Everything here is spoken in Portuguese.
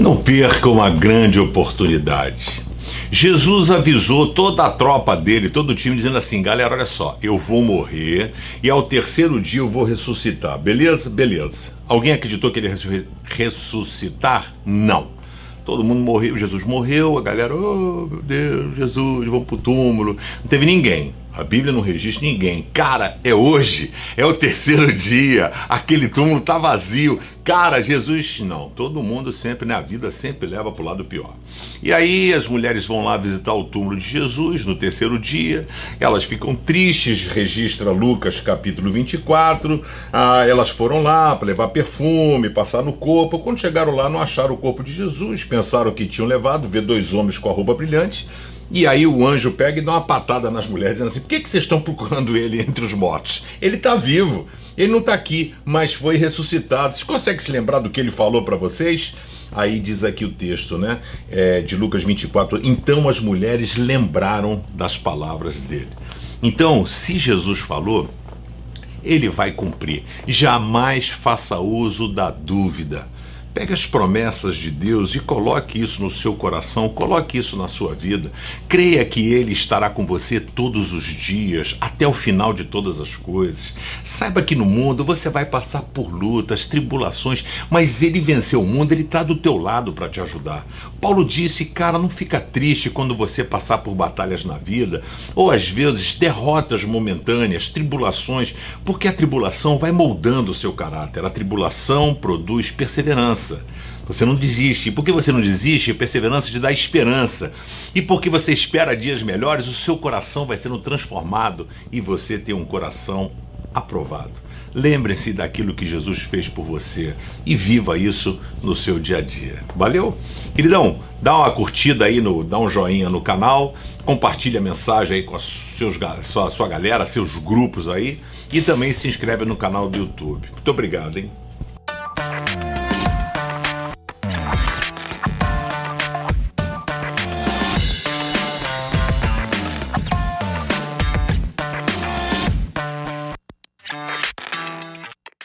Não perca uma grande oportunidade. Jesus avisou toda a tropa dele, todo o time, dizendo assim: galera, olha só, eu vou morrer e ao terceiro dia eu vou ressuscitar. Beleza? Beleza. Alguém acreditou que ele ia ressuscitar? Não. Todo mundo morreu, Jesus morreu, a galera, oh meu Deus, Jesus, vamos pro túmulo. Não teve ninguém. A Bíblia não registra ninguém. Cara, é hoje, é o terceiro dia, aquele túmulo tá vazio. Cara, Jesus, não. Todo mundo sempre, na vida, sempre leva pro lado pior. E aí as mulheres vão lá visitar o túmulo de Jesus no terceiro dia, elas ficam tristes, registra Lucas capítulo 24. Ah, elas foram lá para levar perfume, passar no corpo. Quando chegaram lá, não acharam o corpo de Jesus, pensaram que tinham levado, vê dois homens com a roupa brilhante e aí o anjo pega e dá uma patada nas mulheres, dizendo assim: por que, que vocês estão procurando ele entre os mortos? Ele está vivo, ele não está aqui, mas foi ressuscitado. Vocês conseguem se lembrar do que ele falou para vocês? Aí diz aqui o texto, né? É, de Lucas 24. Então as mulheres lembraram das palavras dele. Então, se Jesus falou, ele vai cumprir. Jamais faça uso da dúvida. Pegue as promessas de Deus e coloque isso no seu coração, coloque isso na sua vida. Creia que Ele estará com você todos os dias, até o final de todas as coisas. Saiba que no mundo você vai passar por lutas, tribulações, mas Ele venceu o mundo, Ele está do teu lado para te ajudar. Paulo disse, cara, não fica triste quando você passar por batalhas na vida, ou às vezes derrotas momentâneas, tribulações, porque a tribulação vai moldando o seu caráter. A tribulação produz perseverança perseverança. Você não desiste. E porque você não desiste, perseverança te dá esperança. E porque você espera dias melhores, o seu coração vai sendo transformado e você tem um coração aprovado. Lembre-se daquilo que Jesus fez por você e viva isso no seu dia a dia. Valeu? Queridão, dá uma curtida aí, no, dá um joinha no canal, compartilha a mensagem aí com a seus, sua, sua galera, seus grupos aí e também se inscreve no canal do YouTube. Muito obrigado, hein?